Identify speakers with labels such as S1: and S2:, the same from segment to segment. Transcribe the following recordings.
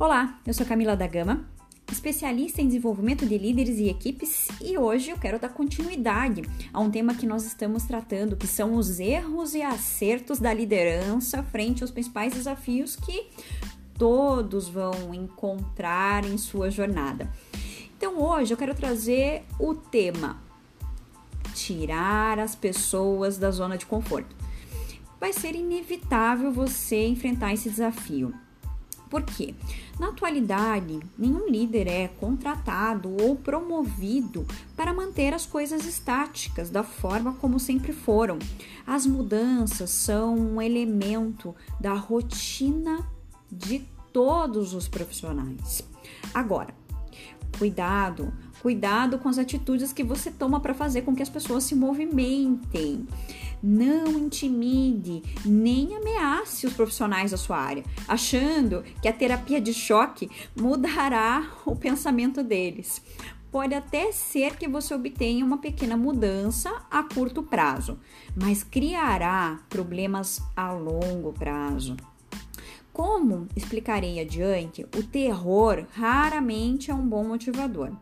S1: Olá, eu sou Camila da Gama, especialista em desenvolvimento de líderes e equipes, e hoje eu quero dar continuidade a um tema que nós estamos tratando, que são os erros e acertos da liderança frente aos principais desafios que todos vão encontrar em sua jornada. Então hoje eu quero trazer o tema tirar as pessoas da zona de conforto. Vai ser inevitável você enfrentar esse desafio. Por quê? Na atualidade, nenhum líder é contratado ou promovido para manter as coisas estáticas da forma como sempre foram. As mudanças são um elemento da rotina de todos os profissionais. Agora, cuidado, cuidado com as atitudes que você toma para fazer com que as pessoas se movimentem. Não intimide nem ameace os profissionais da sua área, achando que a terapia de choque mudará o pensamento deles. Pode até ser que você obtenha uma pequena mudança a curto prazo, mas criará problemas a longo prazo. Como explicarei adiante, o terror raramente é um bom motivador.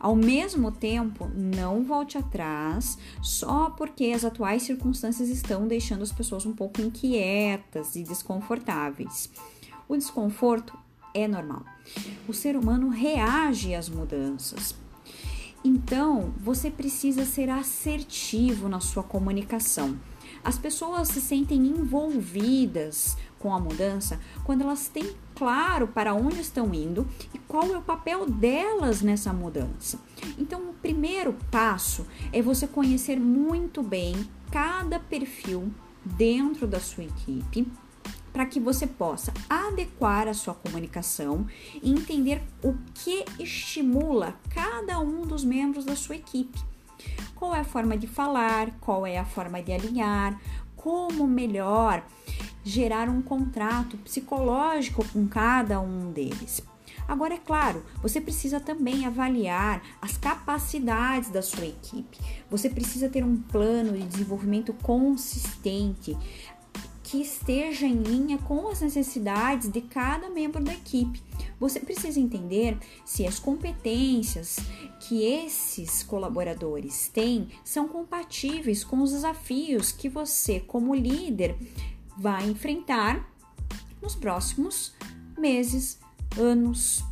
S1: Ao mesmo tempo, não volte atrás só porque as atuais circunstâncias estão deixando as pessoas um pouco inquietas e desconfortáveis. O desconforto é normal. O ser humano reage às mudanças. Então, você precisa ser assertivo na sua comunicação. As pessoas se sentem envolvidas com a mudança quando elas têm claro para onde estão indo e qual é o papel delas nessa mudança. Então, o primeiro passo é você conhecer muito bem cada perfil dentro da sua equipe para que você possa adequar a sua comunicação e entender o que estimula cada um dos membros da sua equipe. Qual é a forma de falar, qual é a forma de alinhar, como melhor gerar um contrato psicológico com cada um deles. Agora, é claro, você precisa também avaliar as capacidades da sua equipe. Você precisa ter um plano de desenvolvimento consistente que esteja em linha com as necessidades de cada membro da equipe. Você precisa entender se as competências que esses colaboradores têm são compatíveis com os desafios que você, como líder, vai enfrentar nos próximos meses, anos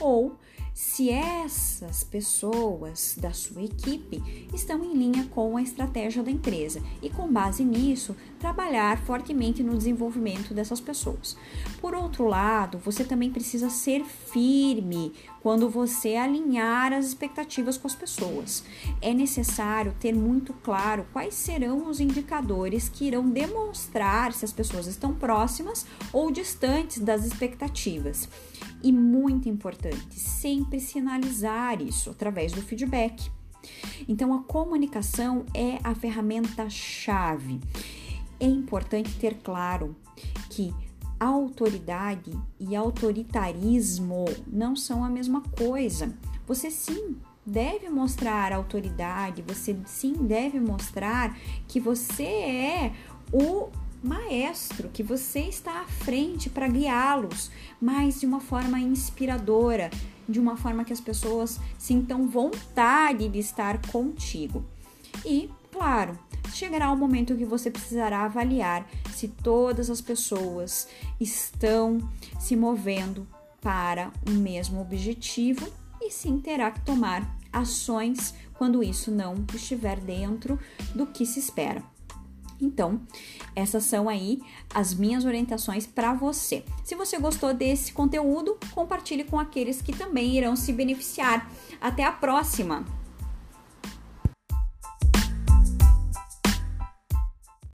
S1: ou se essas pessoas da sua equipe estão em linha com a estratégia da empresa e, com base nisso, trabalhar fortemente no desenvolvimento dessas pessoas. Por outro lado, você também precisa ser firme quando você alinhar as expectativas com as pessoas. É necessário ter muito claro quais serão os indicadores que irão demonstrar se as pessoas estão próximas ou distantes das expectativas. E muito importante, sempre sinalizar isso através do feedback. Então, a comunicação é a ferramenta-chave. É importante ter claro que autoridade e autoritarismo não são a mesma coisa. Você sim deve mostrar autoridade, você sim deve mostrar que você é o maestro, que você está à frente para guiá-los, mas de uma forma inspiradora, de uma forma que as pessoas sintam vontade de estar contigo. E, claro, chegará o momento que você precisará avaliar se todas as pessoas estão se movendo para o mesmo objetivo e sim terá que tomar ações quando isso não estiver dentro do que se espera. Então, essas são aí as minhas orientações para você. Se você gostou desse conteúdo, compartilhe com aqueles que também irão se beneficiar. Até a próxima!